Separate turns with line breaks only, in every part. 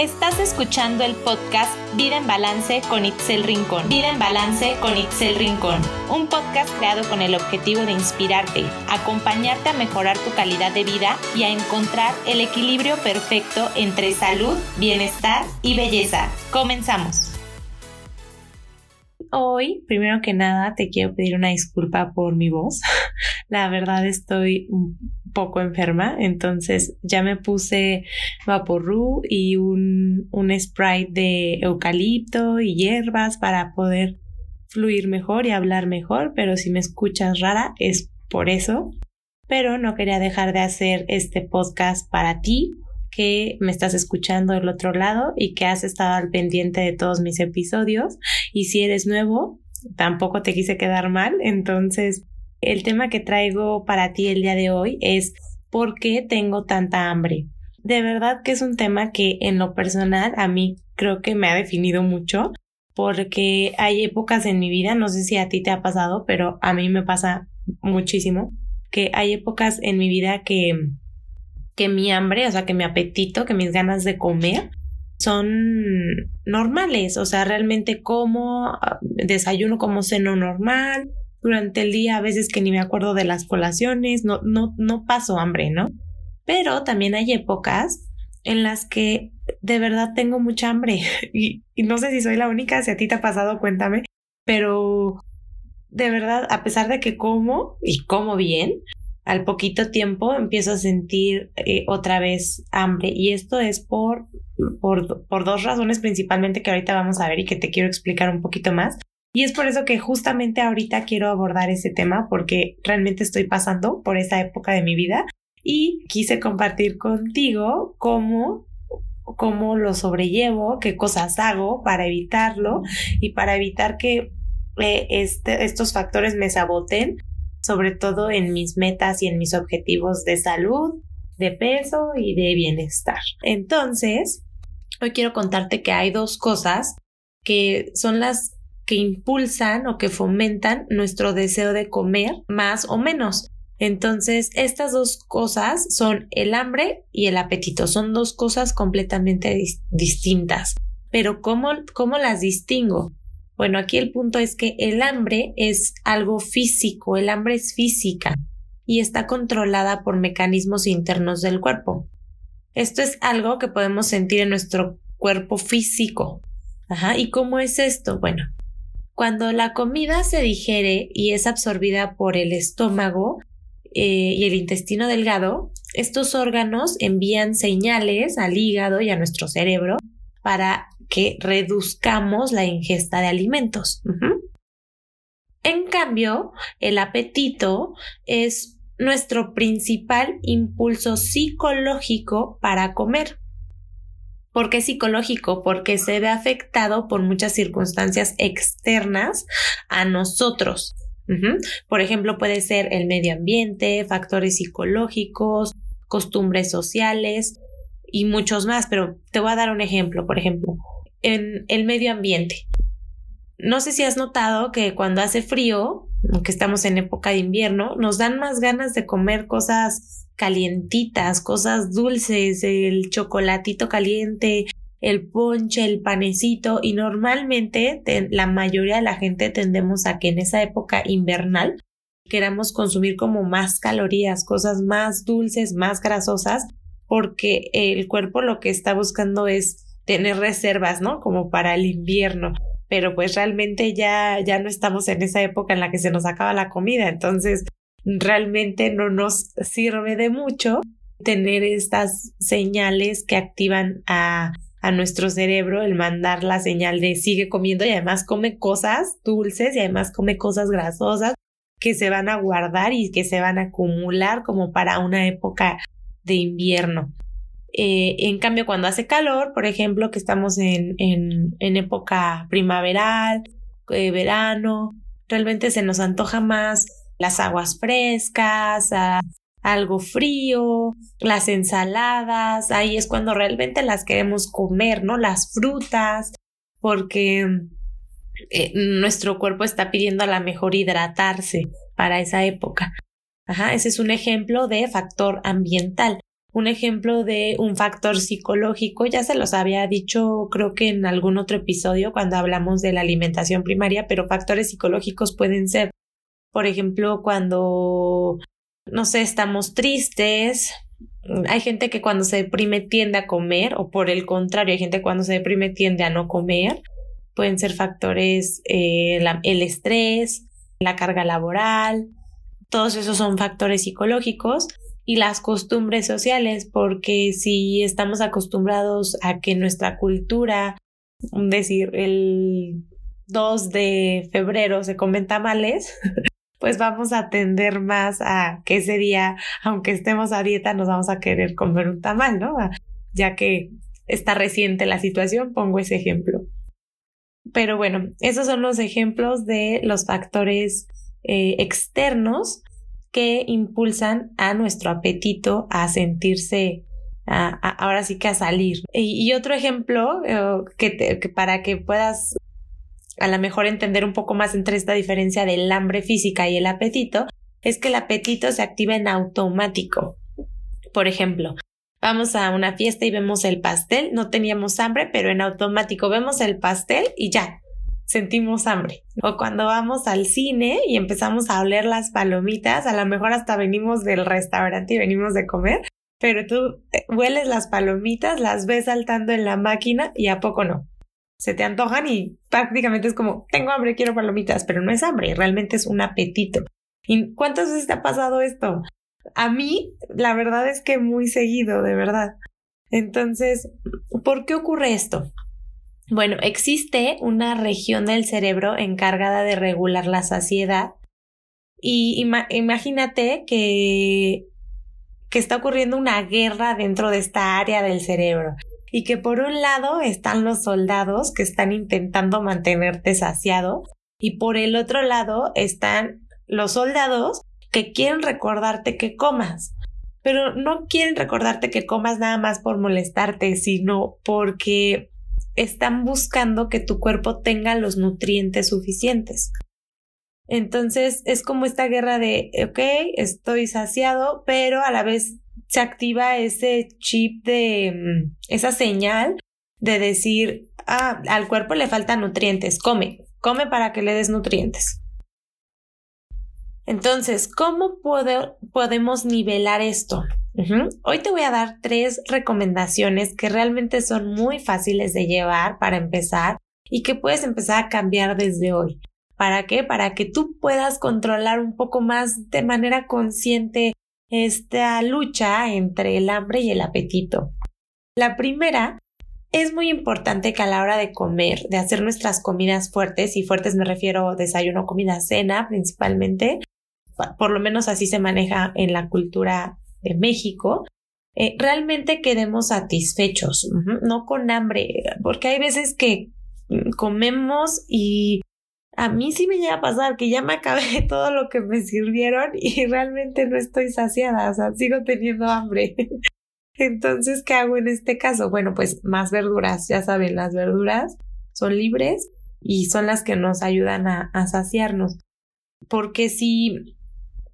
Estás escuchando el podcast Vida en Balance con Itzel Rincón. Vida en Balance con Itzel Rincón. Un podcast creado con el objetivo de inspirarte, acompañarte a mejorar tu calidad de vida y a encontrar el equilibrio perfecto entre salud, bienestar y belleza. Comenzamos. Hoy, primero que nada, te quiero pedir una disculpa por mi voz. La verdad estoy poco enferma, entonces ya me puse vaporru y un, un sprite de eucalipto y hierbas para poder fluir mejor y hablar mejor, pero si me escuchas rara es por eso. Pero no quería dejar de hacer este podcast para ti, que me estás escuchando del otro lado y que has estado al pendiente de todos mis episodios. Y si eres nuevo, tampoco te quise quedar mal, entonces el tema que traigo para ti el día de hoy es ¿por qué tengo tanta hambre? De verdad que es un tema que en lo personal a mí creo que me ha definido mucho porque hay épocas en mi vida, no sé si a ti te ha pasado, pero a mí me pasa muchísimo, que hay épocas en mi vida que, que mi hambre, o sea, que mi apetito, que mis ganas de comer son normales, o sea, realmente como desayuno como seno normal, durante el día, a veces que ni me acuerdo de las colaciones, no, no, no paso hambre, ¿no? Pero también hay épocas en las que de verdad tengo mucha hambre. Y, y no sé si soy la única, si a ti te ha pasado, cuéntame, pero de verdad, a pesar de que como y como bien, al poquito tiempo empiezo a sentir eh, otra vez hambre y esto es por, por, por dos razones principalmente que ahorita vamos a ver y que te quiero explicar un poquito más. Y es por eso que justamente ahorita quiero abordar ese tema porque realmente estoy pasando por esa época de mi vida y quise compartir contigo cómo cómo lo sobrellevo, qué cosas hago para evitarlo y para evitar que eh, este, estos factores me saboten, sobre todo en mis metas y en mis objetivos de salud, de peso y de bienestar. Entonces, hoy quiero contarte que hay dos cosas que son las que impulsan o que fomentan nuestro deseo de comer más o menos. Entonces, estas dos cosas son el hambre y el apetito. Son dos cosas completamente distintas. Pero ¿cómo, ¿cómo las distingo? Bueno, aquí el punto es que el hambre es algo físico, el hambre es física y está controlada por mecanismos internos del cuerpo. Esto es algo que podemos sentir en nuestro cuerpo físico. Ajá, ¿y cómo es esto? Bueno, cuando la comida se digiere y es absorbida por el estómago eh, y el intestino delgado, estos órganos envían señales al hígado y a nuestro cerebro para que reduzcamos la ingesta de alimentos. En cambio, el apetito es nuestro principal impulso psicológico para comer. ¿Por qué psicológico? Porque se ve afectado por muchas circunstancias externas a nosotros. Por ejemplo, puede ser el medio ambiente, factores psicológicos, costumbres sociales y muchos más, pero te voy a dar un ejemplo. Por ejemplo, en el medio ambiente. No sé si has notado que cuando hace frío, aunque estamos en época de invierno, nos dan más ganas de comer cosas calientitas, cosas dulces, el chocolatito caliente, el ponche, el panecito y normalmente la mayoría de la gente tendemos a que en esa época invernal queramos consumir como más calorías, cosas más dulces, más grasosas, porque el cuerpo lo que está buscando es tener reservas, ¿no? Como para el invierno. Pero pues realmente ya, ya no estamos en esa época en la que se nos acaba la comida. Entonces, realmente no nos sirve de mucho tener estas señales que activan a, a nuestro cerebro el mandar la señal de sigue comiendo y además come cosas dulces y además come cosas grasosas que se van a guardar y que se van a acumular como para una época de invierno. Eh, en cambio, cuando hace calor, por ejemplo, que estamos en, época primaveral, eh, verano, realmente se nos antoja más las aguas frescas, algo frío, las ensaladas, ahí es cuando realmente las queremos comer, ¿no? Las frutas, porque eh, nuestro cuerpo está pidiendo a la mejor hidratarse para esa época. Ajá, ese es un ejemplo de factor ambiental. Un ejemplo de un factor psicológico, ya se los había dicho creo que en algún otro episodio cuando hablamos de la alimentación primaria, pero factores psicológicos pueden ser, por ejemplo, cuando, no sé, estamos tristes, hay gente que cuando se deprime tiende a comer o por el contrario, hay gente que cuando se deprime tiende a no comer. Pueden ser factores, eh, el estrés, la carga laboral, todos esos son factores psicológicos y las costumbres sociales, porque si estamos acostumbrados a que nuestra cultura, decir, el 2 de febrero se comen tamales, pues vamos a tender más a que ese día, aunque estemos a dieta, nos vamos a querer comer un tamal, ¿no? Ya que está reciente la situación, pongo ese ejemplo. Pero bueno, esos son los ejemplos de los factores eh, externos que impulsan a nuestro apetito a sentirse, ahora sí que a salir. Y, otro ejemplo eh, que, para que puedas a lo mejor entender un poco más entre esta diferencia del hambre física y el apetito, es que el apetito se activa en automático. Por ejemplo, vamos a una fiesta y vemos el pastel, no teníamos hambre, pero en automático vemos el pastel y ya, sentimos hambre. O cuando vamos al cine y empezamos a oler las palomitas, a lo mejor hasta venimos del restaurante y venimos de comer, pero tú eh, hueles las palomitas, las ves saltando en la máquina y a poco no. Se te antojan y prácticamente es como, tengo hambre, quiero palomitas, pero no es hambre, realmente es un apetito. ¿Y cuántas veces te ha pasado esto? A mí, la verdad es que muy seguido, de verdad. Entonces, ¿por qué ocurre esto? Bueno, existe una región del cerebro encargada de regular la saciedad y imagínate que, que está ocurriendo una guerra dentro de esta área del cerebro y que por un lado están los soldados que están intentando mantenerte saciado y por el otro lado están los soldados que quieren recordarte que comas. Pero no quieren recordarte que comas nada más por molestarte, sino porque están buscando que tu cuerpo tenga los nutrientes suficientes. Entonces es como esta guerra de, ok, estoy saciado, pero a la vez se activa ese chip de, mm, esa señal de decir, ah, al cuerpo le faltan nutrientes, come, come para que le des nutrientes. Entonces, ¿cómo podemos nivelar esto? Hoy te voy a dar tres recomendaciones que realmente son muy fáciles de llevar para empezar y que puedes empezar a cambiar desde hoy. ¿Para qué? Para que tú puedas controlar un poco más de manera consciente esta lucha entre el hambre y el apetito. La primera es muy importante que a la hora de comer, de hacer nuestras comidas fuertes, y fuertes me refiero desayuno, comida, cena principalmente, por lo menos así se maneja en la cultura de México, eh, realmente quedemos satisfechos, no con hambre, porque hay veces que mm, comemos y a mí sí me llega a pasar que ya me acabé todo lo que me sirvieron y realmente no estoy saciada, sigo teniendo hambre. Entonces, ¿qué hago en este caso? Bueno, pues más verduras, ya saben, las verduras son libres y son las que nos ayudan a saciarnos. Porque si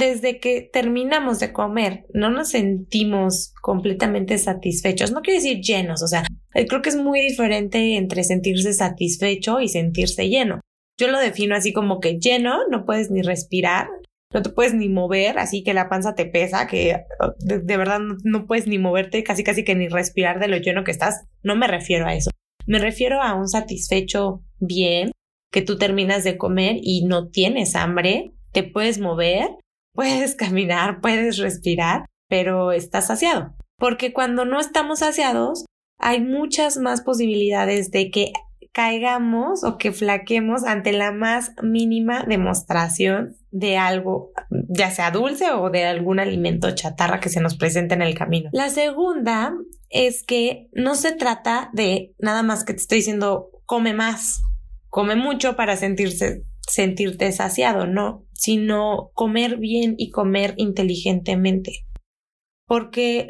desde que terminamos de comer no nos sentimos completamente satisfechos, no quiere decir llenos, o sea, eh, creo que es muy diferente entre sentirse satisfecho y sentirse lleno. Yo lo defino así como que lleno, no puedes ni respirar, no te puedes ni mover, así que la panza te pesa, que de, verdad no, puedes ni moverte, casi casi que ni respirar de lo lleno que estás. No me refiero a eso. Me refiero a un satisfecho bien, que tú terminas de comer y no tienes hambre, te puedes mover, puedes caminar, puedes respirar, pero estás saciado. Porque cuando no estamos saciados, hay muchas más posibilidades de que caigamos o que flaquemos ante la más mínima demostración de algo, ya sea dulce o de algún alimento chatarra que se nos presente en el camino. La segunda es que no se trata de nada más que te estoy diciendo come más, come mucho para sentirse sentirte saciado, no, sino comer bien y comer inteligentemente. Porque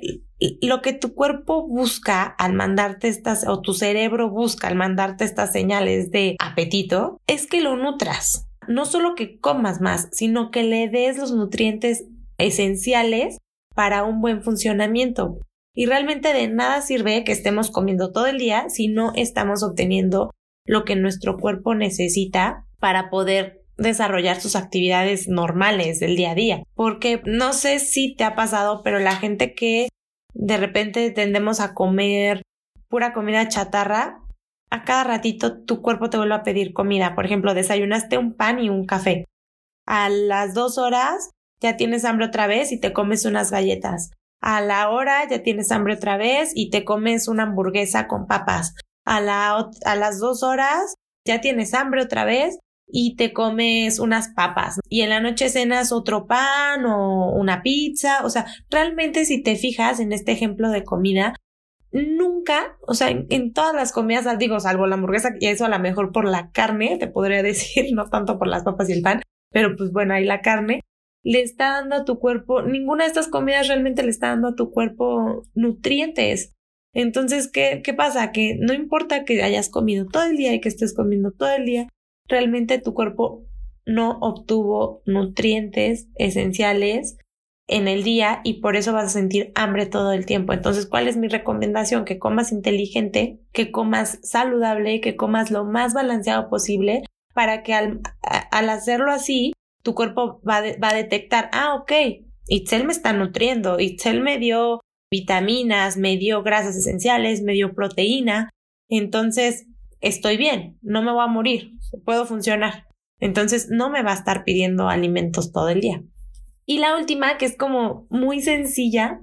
lo que tu cuerpo busca al mandarte estas, o tu cerebro busca al mandarte estas señales de apetito, es que lo nutras. No solo que comas más, sino que le des los nutrientes esenciales para un buen funcionamiento. Y realmente de nada sirve que estemos comiendo todo el día si no estamos obteniendo lo que nuestro cuerpo necesita para poder desarrollar sus actividades normales del día a día. Porque no sé si te ha pasado, pero la gente que de repente tendemos a comer pura comida chatarra, a cada ratito tu cuerpo te vuelve a pedir comida. Por ejemplo, desayunaste un pan y un café. A las dos horas ya tienes hambre otra vez y te comes unas galletas. A la hora ya tienes hambre otra vez y te comes una hamburguesa con papas. A, a las dos horas ya tienes hambre otra vez y te comes unas papas. Y en la noche cenas otro pan o una pizza. O sea, realmente si te fijas en este ejemplo de comida, nunca, o sea, en, todas las comidas, digo, salvo la hamburguesa, y eso a lo mejor por la carne, te podría decir, no tanto por las papas y el pan, pero pues bueno, ahí la carne, le está dando a tu cuerpo, ninguna de estas comidas realmente le está dando a tu cuerpo nutrientes. Entonces, ¿qué, qué pasa? Que no importa que hayas comido todo el día y que estés comiendo todo el día, realmente tu cuerpo no obtuvo nutrientes esenciales en el día y por eso vas a sentir hambre todo el tiempo. Entonces, ¿cuál es mi recomendación? Que comas inteligente, que comas saludable, que comas lo más balanceado posible para que al, hacerlo así, tu cuerpo va, va a detectar, ah, ok, Itzel me está nutriendo, Itzel me dio vitaminas, me dio grasas esenciales, me dio proteína, entonces estoy bien, no me voy a morir, puedo funcionar. Entonces no me va a estar pidiendo alimentos todo el día. Y la última, que es como muy sencilla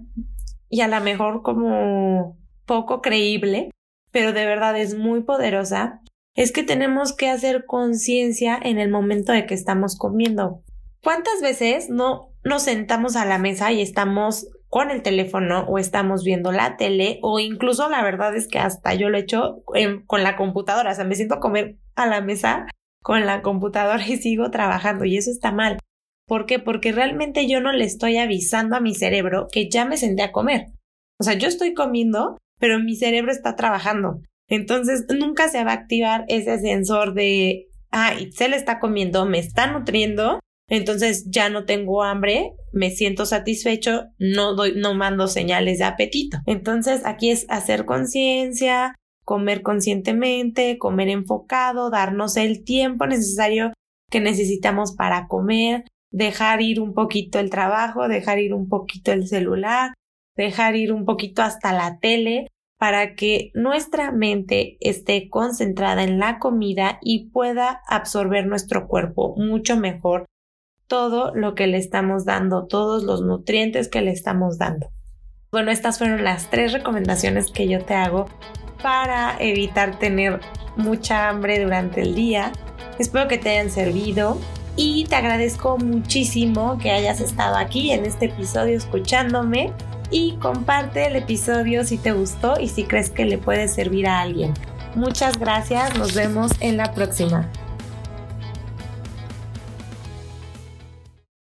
y a lo mejor como poco creíble, pero de verdad es muy poderosa, es que tenemos que hacer conciencia en el momento de que estamos comiendo. ¿Cuántas veces no nos sentamos a la mesa y estamos con el teléfono o estamos viendo la tele o incluso la verdad es que hasta yo lo he hecho con la computadora, o sea, me siento comer a la mesa con la computadora y sigo trabajando y eso está mal. ¿Por qué? Porque realmente yo no le estoy avisando a mi cerebro que ya me senté a comer. O sea, yo estoy comiendo, pero mi cerebro está trabajando. Entonces, nunca se va a activar ese sensor de, ah, le está comiendo, me está nutriendo, entonces ya no tengo hambre, me siento satisfecho, no doy, no mando señales de apetito. Entonces, aquí es hacer conciencia, comer conscientemente, comer enfocado, darnos el tiempo necesario que necesitamos para comer, dejar ir un poquito el trabajo, dejar ir un poquito el celular, dejar ir un poquito hasta la tele para que nuestra mente esté concentrada en la comida y pueda absorber nuestro cuerpo mucho mejor todo lo que le estamos dando, todos los nutrientes que le estamos dando. Bueno, estas fueron las tres recomendaciones que yo te hago para evitar tener mucha hambre durante el día. Espero que te hayan servido y te agradezco muchísimo que hayas estado aquí en este episodio escuchándome y comparte el episodio si te gustó y si crees que le puede servir a alguien. Muchas gracias, nos vemos en la próxima.